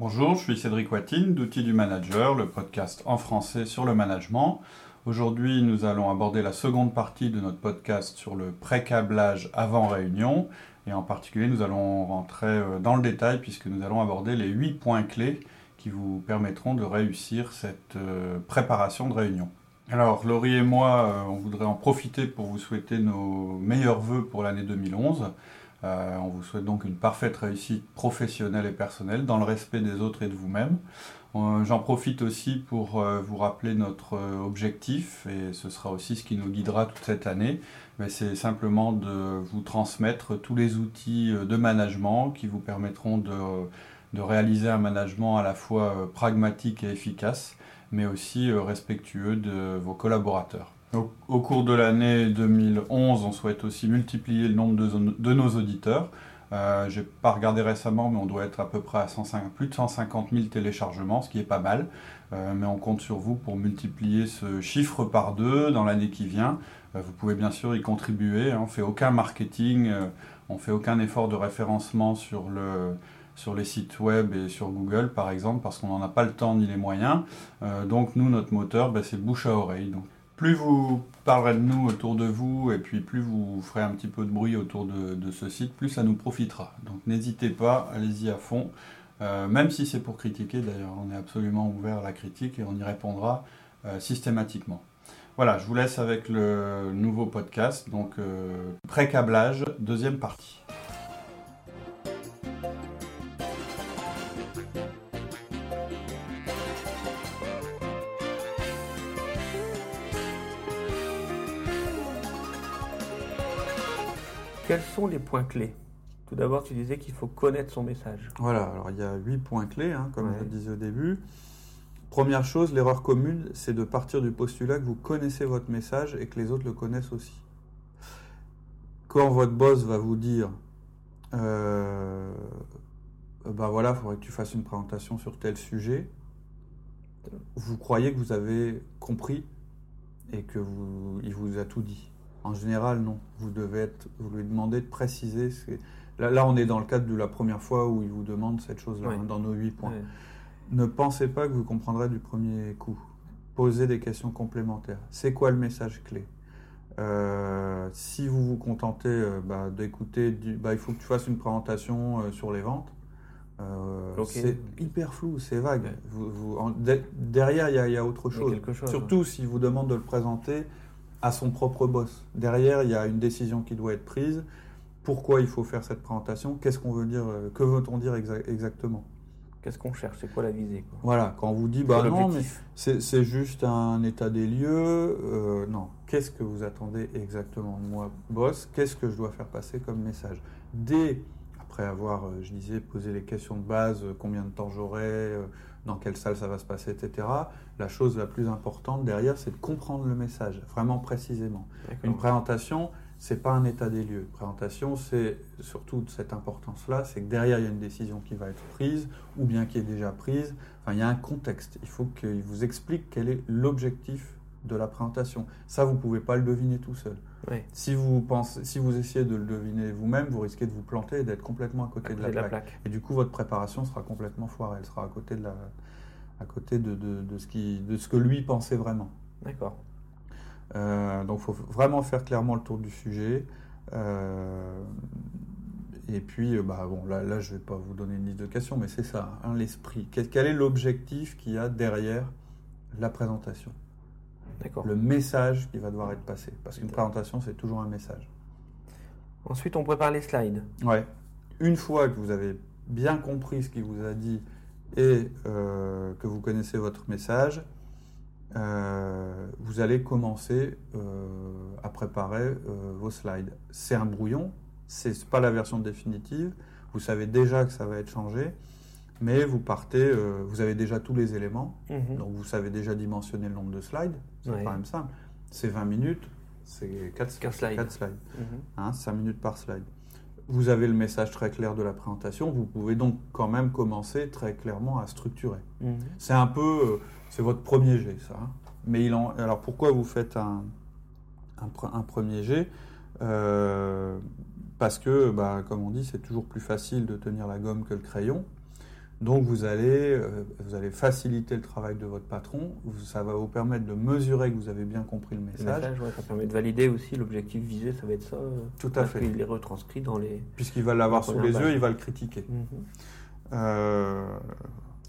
Bonjour, je suis Cédric Watine d'Outils du Manager, le podcast en français sur le management. Aujourd'hui, nous allons aborder la seconde partie de notre podcast sur le pré-câblage avant réunion. Et en particulier, nous allons rentrer euh, dans le détail puisque nous allons aborder les huit points clés qui vous permettront de réussir cette euh, préparation de réunion. Alors, Laurie et moi, euh, on voudrait en profiter pour vous souhaiter nos meilleurs voeux pour l'année 2011. Euh, on vous souhaite donc une parfaite réussite professionnelle et personnelle dans le respect des autres et de vous-même. J'en profite aussi pour vous rappeler notre objectif, et ce sera aussi ce qui nous guidera toute cette année, mais c'est simplement de vous transmettre tous les outils de management qui vous permettront de réaliser un management à la fois euh, pragmatique et efficace, mais aussi euh, respectueux de vos collaborateurs. Au, cours de l'année 2011, on souhaite aussi multiplier le nombre de, nos auditeurs. Euh, Je n'ai pas regardé récemment, mais on doit être à peu près à plus de 150 000 téléchargements, ce qui est pas mal. mais on compte sur vous pour multiplier ce chiffre par deux dans l'année qui vient. vous pouvez bien sûr y contribuer. Hein. On ne fait aucun marketing, on ne fait aucun effort de référencement sur le, sur les sites web et sur Google par exemple parce qu'on n'en a pas le temps ni les moyens. Euh, donc nous, notre moteur, ben, c'est bouche à oreille. Plus vous parlerez de nous autour de vous et puis plus vous ferez un petit peu de bruit autour de, ce site, plus ça nous profitera. Donc n'hésitez pas, allez-y à fond. Euh, même si c'est pour critiquer d'ailleurs, on est absolument ouvert à la critique et on y répondra euh, systématiquement. Voilà, je vous laisse avec le nouveau podcast, donc pré-câblage, deuxième partie. Quels sont les points clés? Tout d'abord, tu disais qu'il faut connaître son message. Voilà, alors il y a huit points clés, hein, comme je le disais au début. Première chose, l'erreur commune, c'est de partir du postulat que vous connaissez votre message et que les autres le connaissent aussi. Quand votre boss va vous dire, euh, bah voilà, il faudrait que tu fasses une présentation sur tel sujet, vous croyez que vous avez compris et que vous, il vous a tout dit. En général, non. Vous devez être, vous lui demandez de préciser. Là, là, on est dans le cadre de la première fois où il vous demande cette chose-là, hein, dans nos huit points. Ne pensez pas que vous comprendrez du premier coup. Posez des questions complémentaires. C'est quoi le message clé? Euh, Si vous vous contentez euh, bah, d'écouter, bah, il faut que tu fasses une présentation euh, sur les ventes. C'est hyper flou, c'est vague. derrière, il y, a autre chose. Surtout si vous demande de le présenter à son propre boss. Derrière, il y a une décision qui doit être prise. Pourquoi il faut faire cette présentation? Qu'est-ce qu'on veut dire euh, Que veut-on dire exactement? Qu'est-ce qu'on cherche? C'est quoi la visée Voilà, quand on vous dit, bah non, mais c'est juste un état des lieux. Euh, non, qu'est-ce que vous attendez exactement Moi, boss, qu'est-ce que je dois faire passer comme message? Dès, après avoir, euh, je disais, posé les questions de base, combien de temps j'aurai, dans quelle salle ça va se passer, etc. La chose la plus importante derrière, c'est de comprendre le message, vraiment précisément. Une présentation, c'est pas un état des lieux. Une présentation, c'est surtout de cette importance-là, c'est que derrière, il y a une décision qui va être prise, ou bien qui est déjà prise. Enfin, il y a un contexte. Il faut qu'il vous explique quel est l'objectif de la présentation. Ça, vous ne pouvez pas le deviner tout seul. Si, vous pensez, si vous essayez de le deviner vous-même, vous risquez de vous planter et d'être complètement à côté, de, la, plaque. Et du coup, votre préparation sera complètement foirée. Elle sera à côté de, la, à côté de, de, ce, qui, de ce que lui pensait vraiment. D'accord. Euh, donc, il faut vraiment faire clairement le tour du sujet. Euh, et puis, euh, bah, bon, là, là je ne vais pas vous donner une liste de questions, mais c'est ça, hein, l'esprit. Quel, quel est l'objectif qu'il y a derrière la présentation? Le message qui va devoir être passé. Parce qu'une présentation, c'est toujours un message. Ensuite, on prépare les slides. Ouais. Une fois que vous avez bien compris ce qu'il vous a dit et euh, que vous connaissez votre message, euh, vous allez commencer euh, à préparer vos slides. C'est un brouillon, c'est pas la version définitive. Vous savez déjà que ça va être changé mais vous partez, euh, vous avez déjà tous les éléments, mhm. donc vous savez déjà dimensionner le nombre de slides, c'est quand même simple. C'est 20 minutes, c'est 4, slides, 4 slides. 5 mhm. minutes par slide. Vous avez le message très clair de la présentation, vous pouvez donc quand même commencer très clairement à structurer. Mhm. C'est un peu, euh, c'est votre premier jet ça. Hein. Mais il en, alors pourquoi vous faites un, un, premier jet? Euh, Parce que, bah, comme on dit, c'est toujours plus facile de tenir la gomme que le crayon. Donc vous allez, euh, vous allez faciliter le travail de votre patron, ça va vous permettre de mesurer que vous avez bien compris le Le message, ouais, ça permet de valider aussi l'objectif visé, ça va être ça. euh, tout à fait. qu'il est retranscrit dans les. Puisqu'il va l'avoir La sous les yeux, il va le critiquer. Mhm. Euh,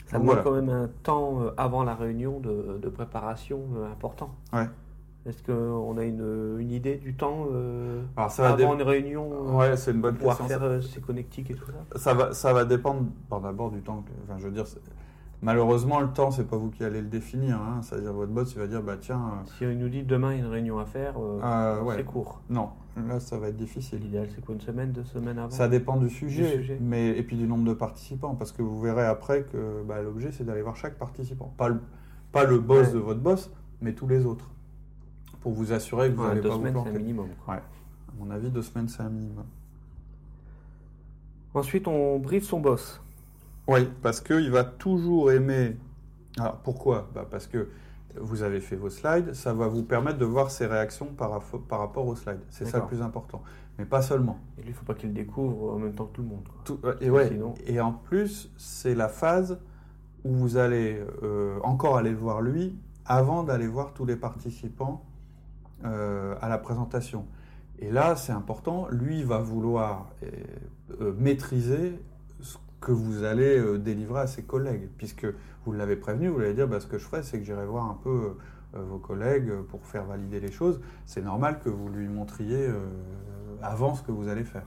Ça demande voilà. quand même un temps avant la réunion de, de préparation important. Ouais. Est-ce qu'on a une, une idée du temps euh, Alors ça va, avant une réunion euh, ouais, c'est une bonne pour pouvoir question. faire euh, ces connectiques et tout ça? Ça va, ça va dépendre d'abord du temps. que- enfin, je veux dire, malheureusement, le temps, c'est pas vous qui allez le définir. Hein. C'est-à-dire, votre boss, il va dire, bah tiens, Si on nous dit demain il y a une réunion à faire, euh, euh, euh, ouais, c'est court. non, là, ça va être difficile. L'idéal c'est quoi Une semaine, deux semaines avant? Ça dépend du sujet, sujet. mais et puis du nombre de participants, parce que vous verrez après que bah, l'objet, c'est d'aller voir chaque participant, pas le, pas le boss Ouais. de votre boss, mais tous les autres, pour vous assurer que vous Ouais, n'allez Deux pas vous semaines c'est un planter. minimum. quoi. À mon avis, deux semaines, c'est un minimum. Ensuite on briefe son boss. Oui, parce qu'il va toujours aimer. Alors pourquoi? Bah, Parce que vous avez fait vos slides, ça va vous permettre de voir ses réactions par, rapport aux slides. C'est ça le plus important. Mais pas seulement. Et lui il faut pas qu'il découvre en même temps que tout le monde. quoi. Tout- et, ouais, Sinon- et en plus, c'est la phase où vous allez euh, encore aller le voir lui avant d'aller voir tous les participants euh, à la présentation. Et là, c'est important, lui va vouloir euh, euh, maîtriser ce que vous allez délivrer à ses collègues, puisque vous l'avez prévenu, vous allez dire, bah, ce que je ferai, c'est que j'irai voir un peu vos collègues pour faire valider les choses. C'est normal que vous lui montriez avant ce que vous allez faire.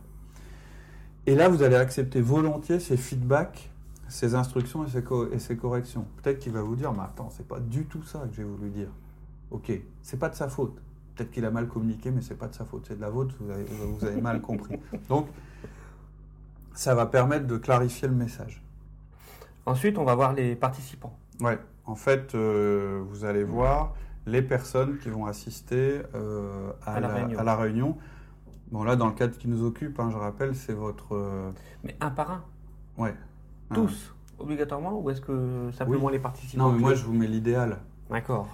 Et là, vous allez accepter volontiers ses feedbacks, ses instructions et ses corrections. Peut-être qu'il va vous dire, mais attends, c'est pas du tout ça que j'ai voulu dire. Ok, c'est pas de sa faute. Peut-être qu'il a mal communiqué, mais c'est pas de sa faute. C'est de la vôtre, vous avez, vous avez mal compris. Donc, ça va permettre de clarifier le message. Ensuite on va voir les participants. Ouais, en fait, euh, vous allez voir les personnes qui vont assister euh, à, À la la, réunion. à la réunion. Bon, là, dans le cadre qui nous occupe, hein, je rappelle, c'est votre. euh, Mais un par un, ouais. tous, obligatoirement, ou est-ce que simplement les participants Non, mais moi, je vous mets l'idéal. D'accord.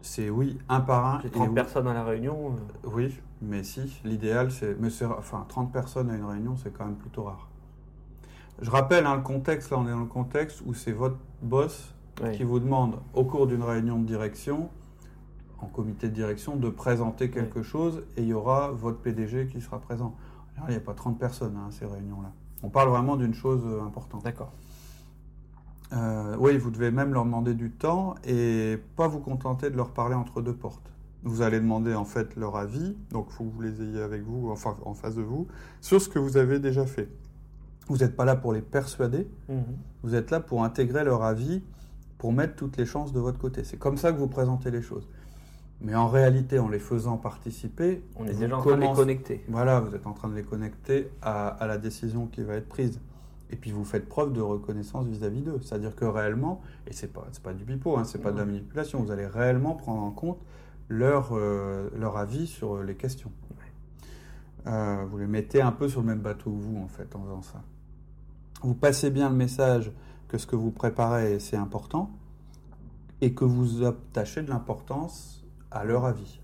C'est oui, un par un. Et 30 oui. personnes à la réunion. euh, Oui, mais si, l'idéal, c'est. Enfin, 30 personnes à une réunion, c'est quand même plutôt rare. Je rappelle hein, le contexte, là, on est dans le contexte où c'est votre boss qui vous demande, au cours d'une réunion de direction, en comité de direction, de présenter quelque chose et il y aura votre PDG qui sera présent. Alors, il n'y a pas 30 personnes hein, à ces réunions-là. On parle vraiment d'une chose euh, importante. D'accord. Euh, oui, vous devez même leur demander du temps et pas vous contenter de leur parler entre deux portes. Vous allez demander en fait leur avis, donc faut que vous les ayez avec vous, enfin en face de vous, sur ce que vous avez déjà fait. Vous n'êtes pas là pour les persuader, Mhm. vous êtes là pour intégrer leur avis, pour mettre toutes les chances de votre côté. C'est comme ça que vous présentez les choses. Mais en réalité, en les faisant participer, On est vous déjà en train de les connecter. Voilà, vous êtes en train de les connecter à, à la décision qui va être prise. Et puis vous faites preuve de reconnaissance vis-à-vis d'eux. C'est-à-dire que réellement, et c'est pas, c'est pas du pipeau, hein, c'est pas de la manipulation, vous allez réellement prendre en compte leur, euh, leur avis sur les questions. Euh, vous les mettez un peu sur le même bateau que vous, en fait, en faisant ça. Vous passez bien le message que ce que vous préparez, c'est important, et que vous attachez de l'importance à leur avis.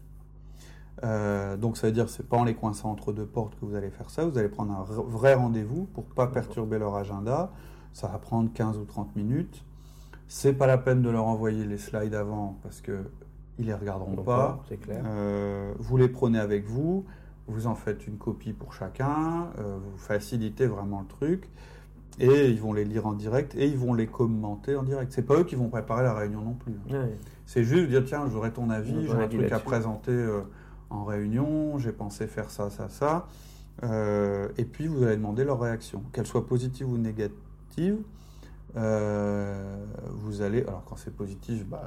Euh, donc ça veut dire c'est pas en les coinçant entre deux portes que vous allez faire ça, vous allez prendre un vrai rendez-vous pour pas perturber leur agenda. Ça va prendre 15 ou 30 minutes. C'est pas la peine de leur envoyer les slides avant parce que ils les regarderont Donc, pas. C'est clair. Euh, vous les prenez avec vous, vous en faites une copie pour chacun, euh, vous facilitez vraiment le truc, et ils vont les lire en direct et ils vont les commenter en direct. C'est pas eux qui vont préparer la réunion non plus. hein. Ouais. C'est juste dire tiens, j'aurais ton On avis, j'ai un truc à présenter en réunion, j'ai pensé faire ça, ça, ça. Euh, et puis vous allez demander leur réaction, qu'elle soit positive ou négative. Euh, vous allez, alors quand c'est positif, bah,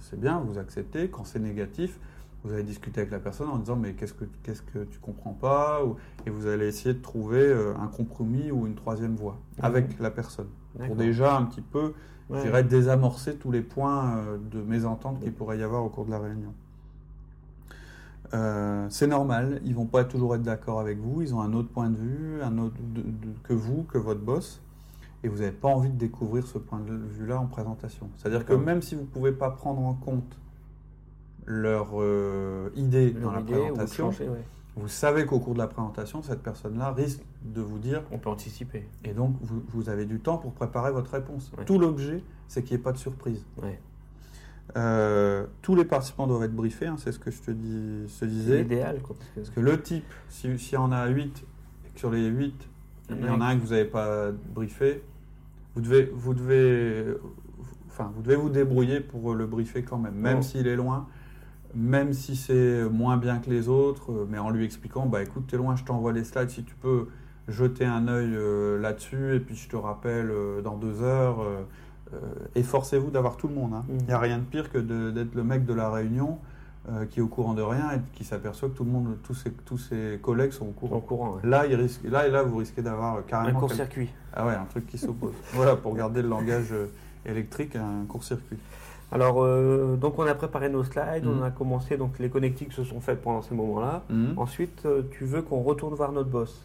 c'est bien, vous acceptez. Quand c'est négatif, vous allez discuter avec la personne en disant mais qu'est-ce que qu'est-ce que tu comprends pas ou- et vous allez essayer de trouver euh, un compromis ou une troisième voie avec la personne pour déjà un petit peu Ouais. je dirais désamorcer tous les points de mésentente qu'il pourrait y avoir au cours de la réunion. Euh, c'est normal, ils vont pas toujours être d'accord avec vous, ils ont un autre point de vue, un autre de- de- que vous, que votre boss, et vous n'avez pas envie de découvrir ce point de vue-là en présentation. C'est-à-dire que même si vous ne pouvez pas prendre en compte leur euh, idée Leur dans la idée présentation, changer, ouais. Vous savez qu'au cours de la présentation, cette personne-là risque de vous dire, On peut anticiper. et donc vous, vous avez du temps pour préparer votre réponse. Ouais. Tout l'objet, c'est qu'il n'y ait pas de surprise. Ouais. Euh, tous les participants doivent être briefés, hein, c'est ce que je te, dis, je te disais. l'idéal, quoi. Parce que Parce que le type, si- s'il y en a 8, et que sur les 8, il y en a un que vous n'avez pas briefé, vous devez, vous devez, enfin, vous devez vous débrouiller pour le briefer quand même, même Oh. s'il est loin, même si c'est moins bien que les autres, mais en lui expliquant, bah écoute, t'es loin, je t'envoie les slides, si tu peux jeter un œil euh, là-dessus, et puis je te rappelle euh, dans deux heures. Euh, Efforcez-vous d'avoir tout le monde. Il Mhm. n'y a rien de pire que d'être le mec de la réunion euh, qui est au courant de rien et qui s'aperçoit que tout le monde, tous ses, tous ses collègues sont au au courant. ouais. Là, il risque, là et là, vous risquez d'avoir Un carrément quel- court-circuit. ah ouais, un truc qui s'oppose. voilà, pour garder le langage euh, électrique, un court-circuit. Alors, euh, donc on a préparé nos slides, on a commencé, donc les connectiques se sont faites pendant ces moments-là. Ensuite, euh, tu veux qu'on retourne voir notre boss.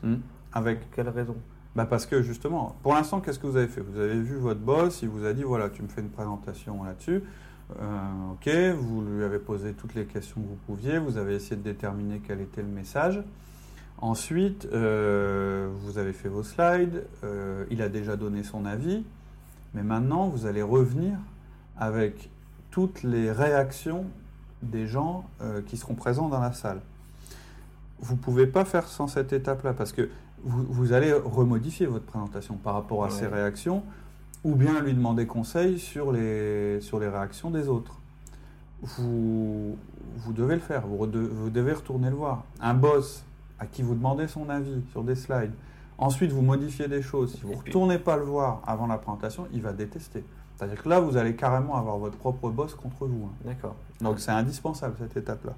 Avec, Pour quelle raison? Bah parce que justement, pour l'instant, qu'est-ce que vous avez fait? Vous avez vu votre boss, il vous a dit voilà, tu me fais une présentation là-dessus. Euh, ok, vous lui avez posé toutes les questions que vous pouviez, vous avez essayé de déterminer quel était le message. Ensuite, euh, vous avez fait vos slides, euh, il a déjà donné son avis, mais maintenant vous allez revenir avec toutes les réactions des gens qui seront présents dans la salle. Vous ne pouvez pas faire sans cette étape-là parce que vous, vous allez remodifier votre présentation par rapport à Ouais. ces réactions ou bien lui demander conseil sur les, sur les réactions des autres. Vous, vous devez le faire, vous, devez retourner le voir. Un boss à qui vous demandez son avis sur des slides, ensuite vous modifiez des choses, si vous ne retournez pas le voir avant la présentation, il va détester. C'est-à-dire que là, vous allez carrément avoir votre propre boss contre vous. hein. D'accord. Donc c'est indispensable cette étape-là.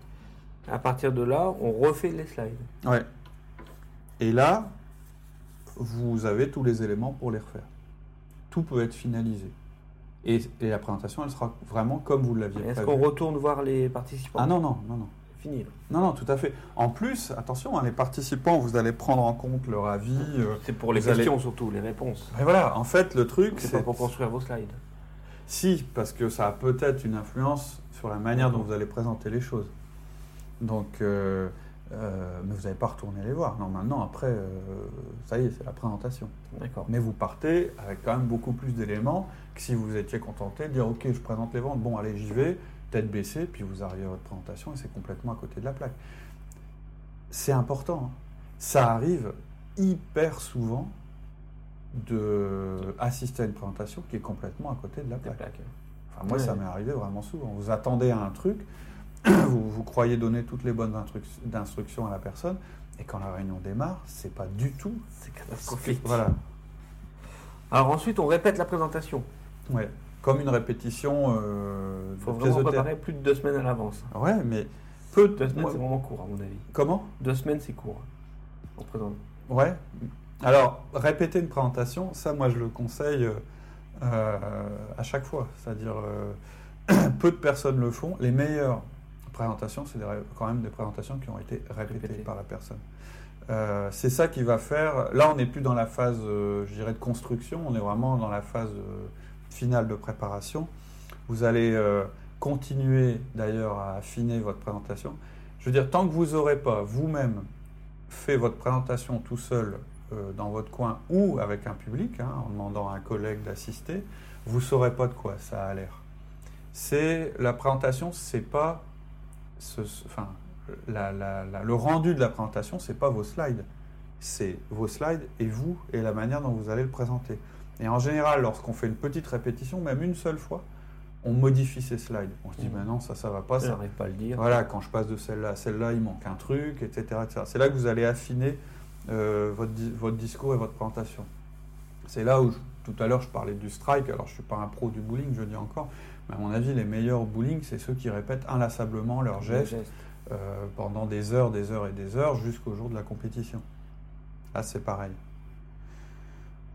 À partir de là, on refait les slides. Ouais. Et là, vous avez tous les éléments pour les refaire. Tout peut être finalisé. Et, et la présentation, elle sera vraiment comme vous l'aviez Est-ce prévu. qu'on retourne voir les participants Ah non, non, non, non. Fini. là. Non, non, tout à fait. En plus, attention, hein, les participants, vous allez prendre en compte leur avis. euh, C'est pour les allez- questions surtout, les réponses. Mais voilà, en fait, le truc, C'est c'est... pas pour construire vos slides. Si, parce que ça a peut-être une influence sur la manière dont vous allez présenter les choses. Donc, euh, euh, mais vous n'allez pas retourner les voir. Non, maintenant, après, euh, ça y est, c'est la présentation. D'accord. Mais vous partez avec quand même beaucoup plus d'éléments que si vous étiez contenté de dire ok je présente les ventes, bon allez j'y vais, tête baissée, puis vous arrivez à votre présentation et c'est complètement à côté de la plaque. C'est important. hein. Ça arrive hyper souvent de assister à une présentation qui est complètement à côté de la La plaque. plaque. Enfin, moi, Ouais. ça m'est arrivé vraiment souvent. Vous attendez à un truc, vous, vous croyez donner toutes les bonnes instruc- instructions à la personne, et quand la réunion démarre, c'est pas du tout. C'est catastrophique. Voilà. Alors ensuite, on répète la présentation. Ouais. Comme une répétition euh, Il faut de pièce vraiment préparer plus de deux semaines à l'avance. Ouais, mais peu de Deux semaines, c'est vraiment court, à mon avis. Comment Deux semaines, c'est court. On présente. Ouais. Alors, répéter une présentation, ça, moi, je le conseille euh, euh, à chaque fois. C'est-à-dire, euh, peu de personnes le font. Les meilleures présentations, c'est quand même des présentations qui ont été répétées par la personne. Euh, c'est ça qui va faire. Là, on n'est plus dans la phase, euh, je dirais, de construction. On est vraiment dans la phase euh, finale de préparation. Vous allez continuer d'ailleurs à affiner votre présentation. Je veux dire, tant que vous n'aurez pas vous-même fait votre présentation tout seul dans votre coin ou avec un public, hein, en demandant à un collègue d'assister, vous ne saurez pas de quoi ça a l'air. C'est la présentation, c'est pas ce- enfin, la- la- la- le rendu de la présentation, c'est pas vos slides, c'est vos slides et vous et la manière dont vous allez le présenter. Et en général, lorsqu'on fait une petite répétition, même une seule fois, on modifie ces slides. On se dit, Mhm. ben non, ça, ça va pas, Je ça, n'arrive pas à le dire. voilà, quand je passe de celle-là à celle-là, il manque un truc, etc. C'est là que vous allez affiner euh, votre, votre discours et votre présentation. C'est là où, je- tout à l'heure, je parlais du strike. Alors, je ne suis pas un pro du bowling, je le dis encore. Mais à mon avis, les meilleurs bowling, c'est ceux qui répètent inlassablement leurs Le gestes geste. euh, pendant des heures, des heures et des heures jusqu'au jour de la compétition. Là, c'est pareil.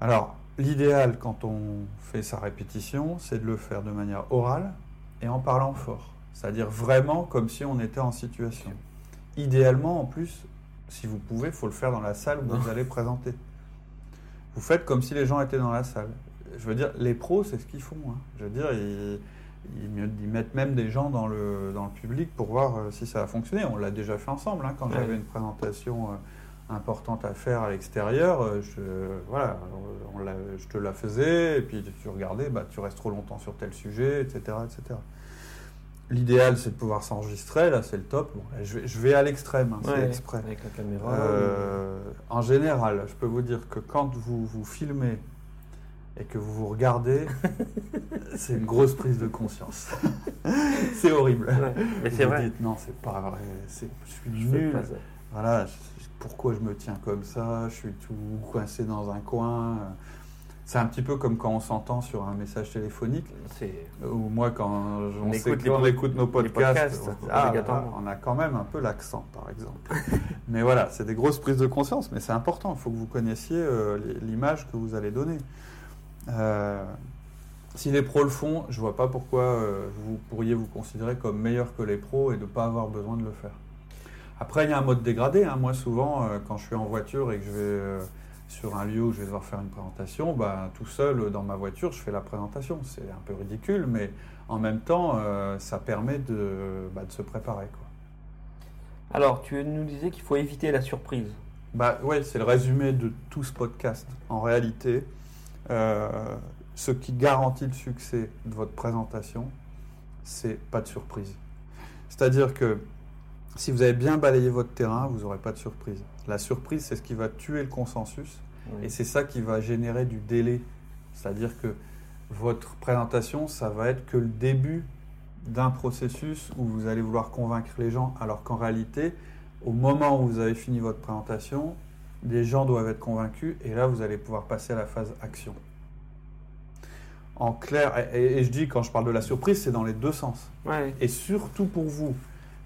Alors, l'idéal quand on fait sa répétition, c'est de le faire de manière orale et en parlant fort. C'est-à-dire vraiment comme si on était en situation. Idéalement, en plus, si vous pouvez, il faut le faire dans la salle où vous allez présenter. Vous faites comme si les gens étaient dans la salle. Je veux dire, les pros, c'est ce qu'ils font. hein. Je veux dire, ils, ils, mettent même des gens dans le, dans le public pour voir si ça a fonctionné. On l'a déjà fait ensemble hein, quand j'avais une présentation importante à faire à l'extérieur, euh, je, voilà, je te la faisais, et puis tu regardais, bah, tu restes trop longtemps sur tel sujet, etc. etc. L'idéal, c'est de pouvoir s'enregistrer, là c'est le top. je, vais, à l'extrême, hein, c'est exprès. Avec la caméra. Euh, en général, je peux vous dire que quand vous vous filmez et que vous vous regardez, c'est une grosse prise de conscience. c'est horrible. mais c'est vrai. non, c'est pas vrai, je suis nul. Voilà, pourquoi je me tiens comme ça, je suis tout coincé dans un coin. C'est un petit peu comme quand on s'entend sur un message téléphonique. Ou moi, quand on, écoute, écoute, nos podcasts, ah, on, a quand même un peu l'accent, par exemple. mais voilà, c'est des grosses prises de conscience, mais c'est important. Il faut que vous connaissiez euh, l'image que vous allez donner. Euh, si les pros le font, je ne vois pas pourquoi euh, vous pourriez vous considérer comme meilleur que les pros et de ne pas avoir besoin de le faire. Après, il y a un mode dégradé. Hein. Moi, souvent, euh, quand je suis en voiture et que je vais euh, sur un lieu où je vais devoir faire une présentation, bah, tout seul euh, dans ma voiture, je fais la présentation. C'est un peu ridicule, mais en même temps, ça permet de, bah, de se préparer. Quoi. Alors, tu nous disais qu'il faut éviter la surprise. Bah ouais, c'est le résumé de tout ce podcast. En réalité, ce qui garantit le succès de votre présentation, c'est pas de surprise. C'est-à-dire que si vous avez bien balayé votre terrain, vous n'aurez pas de surprise. La surprise, c'est ce qui va tuer le consensus et c'est ça qui va générer du délai. C'est-à-dire que votre présentation, ça va être que le début d'un processus où vous allez vouloir convaincre les gens, alors qu'en réalité, au moment où vous avez fini votre présentation, les gens doivent être convaincus et là, vous allez pouvoir passer à la phase action. En clair, et, je dis quand je parle de la surprise, c'est dans les deux sens. Et surtout pour vous,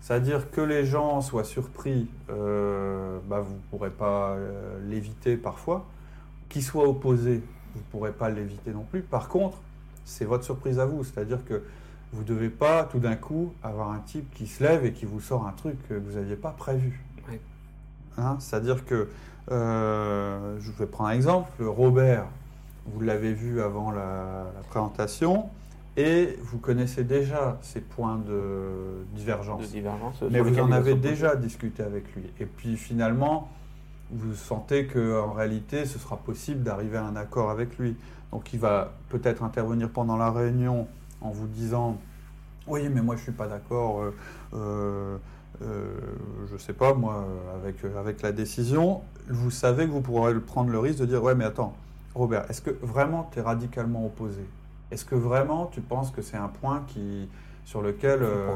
c'est-à-dire que les gens soient surpris, euh, bah, vous ne pourrez pas euh, l'éviter parfois. Qu'ils soient opposés, vous ne pourrez pas l'éviter non plus. Par contre, c'est votre surprise à vous. C'est-à-dire que vous ne devez pas tout d'un coup avoir un type qui se lève et qui vous sort un truc que vous n'aviez pas prévu. Hein, c'est-à-dire que, euh, je vais prendre un exemple, Robert, vous l'avez vu avant la présentation, et vous connaissez déjà ces points de divergence. mais vous en avez déjà discuté avec lui. Et puis finalement, vous sentez qu'en réalité, ce sera possible d'arriver à un accord avec lui. Donc il va peut-être intervenir pendant la réunion en vous disant Oui, mais moi je ne suis pas d'accord, euh, euh, euh, je ne sais pas, moi, avec, avec la décision. Vous savez que vous pourrez prendre le risque de dire Ouais, mais attends, Robert, est-ce que vraiment tu es radicalement opposé? Est-ce que vraiment tu penses que c'est un point qui, sur lequel euh,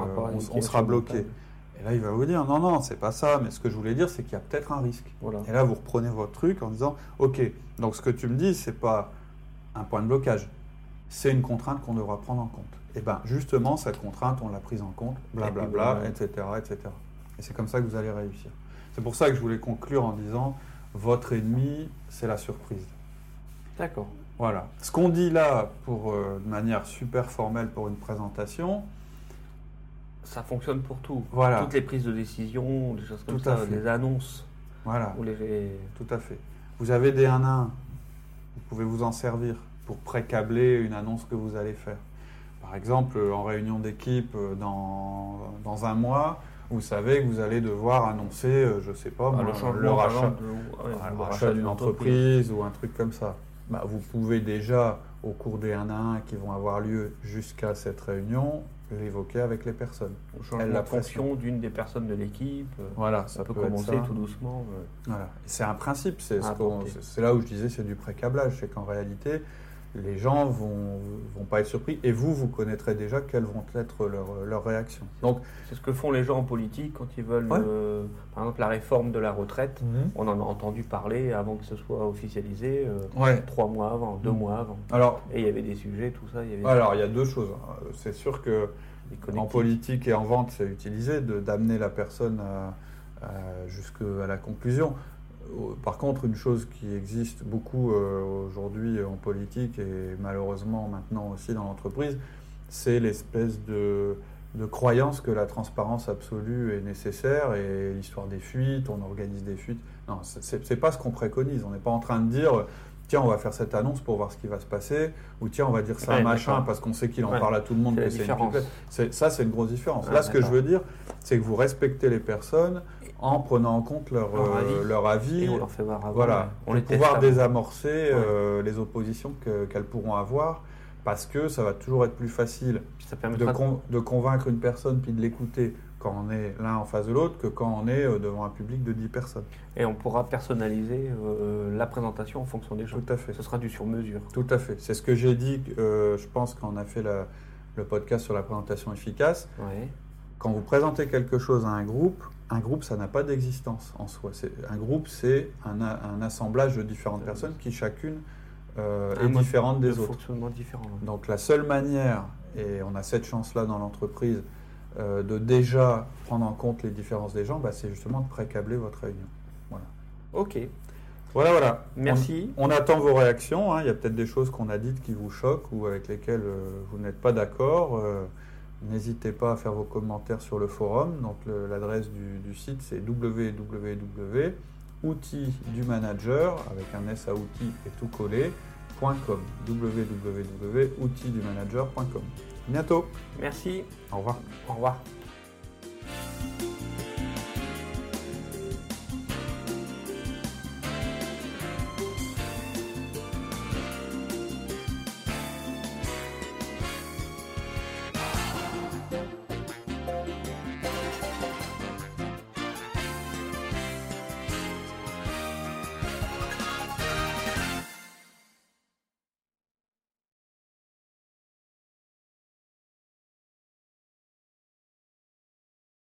on, sera bloqué Et là, il va vous dire non, non, c'est pas ça. Mais ce que je voulais dire, c'est qu'il y a peut-être un risque. Et là, vous reprenez votre truc en disant ok, donc ce que tu me dis, c'est pas un point de blocage, c'est une contrainte qu'on devra prendre en compte. Et bien, justement, cette contrainte, on l'a prise en compte, blablabla, etc., etc. Et c'est comme ça que vous allez réussir. C'est pour ça que je voulais conclure en disant votre ennemi, c'est la surprise. D'accord. Voilà. Ce qu'on dit là, pour, euh, de manière super formelle pour une présentation, ça fonctionne pour tout. Voilà. Toutes les prises de décision, des choses comme tout ça, les annonces. Voilà. Tout à fait. Vous avez des 1 1, vous pouvez vous en servir pour pré-câbler une annonce que vous allez faire. Par exemple, en réunion d'équipe euh, dans, dans un mois, vous savez que vous allez devoir annoncer, euh, je ne sais pas, ah, le, rachat d'une entreprise ou un truc comme ça. Bah, vous pouvez déjà, au cours des 1 à 1 qui vont avoir lieu jusqu'à cette réunion, l'évoquer avec les personnes. La fonction d'une des personnes de l'équipe. Euh, voilà, ça, peut, commencer tout doucement. Voilà. C'est un principe. C'est là où je disais c'est du pré-câblage. C'est qu'en réalité, les gens vont, vont pas être surpris et vous, vous connaîtrez déjà quelles vont être leurs, réactions. Donc, c'est ce que font les gens en politique quand ils veulent, euh, par exemple, la réforme de la retraite. Mhm. On en a entendu parler avant que ce soit officialisé, euh, trois mois avant, deux mhm. mois avant. Alors, et il y avait des sujets, tout ça. Il y avait alors, il y a deux choses. C'est sûr que en politique et en vente, c'est utilisé d'amener la personne jusqu'à la conclusion. Par contre, une chose qui existe beaucoup euh, aujourd'hui en politique et malheureusement maintenant aussi dans l'entreprise, c'est l'espèce de, croyance que la transparence absolue est nécessaire et l'histoire des fuites, on organise des fuites. Non, c'est pas ce qu'on préconise. On n'est pas en train de dire tiens, on va faire cette annonce pour voir ce qui va se passer, ou tiens, on va dire ça à machin parce qu'on sait qu'il en parle à tout le monde que c'est une Ça, c'est une grosse différence. Là, ce que je veux dire, c'est que vous respectez les personnes en prenant en compte leur, leur avis, et on leur fait voir voilà, on pour pouvoir désamorcer euh, les oppositions qu'elles pourront avoir parce que ça va toujours être plus facile de, de, convaincre une personne puis de l'écouter quand on est l'un en face de l'autre que quand on est euh, devant un public de 10 personnes. Et on pourra personnaliser euh, la présentation en fonction des gens. Tout à fait. Ce sera du sur-mesure. Tout à fait. C'est ce que j'ai dit, euh, je pense, quand on a fait le podcast sur la présentation efficace. Quand vous présentez quelque chose à un groupe, un groupe, ça n'a pas d'existence en soi. Un groupe, c'est un, un, assemblage de différentes personnes qui chacune est différente des autres. Fonctionnement différent. Donc la seule manière, et on a cette chance-là dans l'entreprise, euh, de déjà prendre en compte les différences des gens, bah, c'est justement de précabler votre réunion. Voilà. Ok. Voilà, voilà. Merci. On, attend vos réactions. Hein. Il y a peut-être des choses qu'on a dites qui vous choquent ou avec lesquelles euh, vous n'êtes pas d'accord. N'hésitez pas à faire vos commentaires sur le forum. Donc l'adresse du, site c'est www.outils du manager avec un S à outils et tout collé www.outildumanager.com. Bientôt. Merci. Au revoir. Au revoir.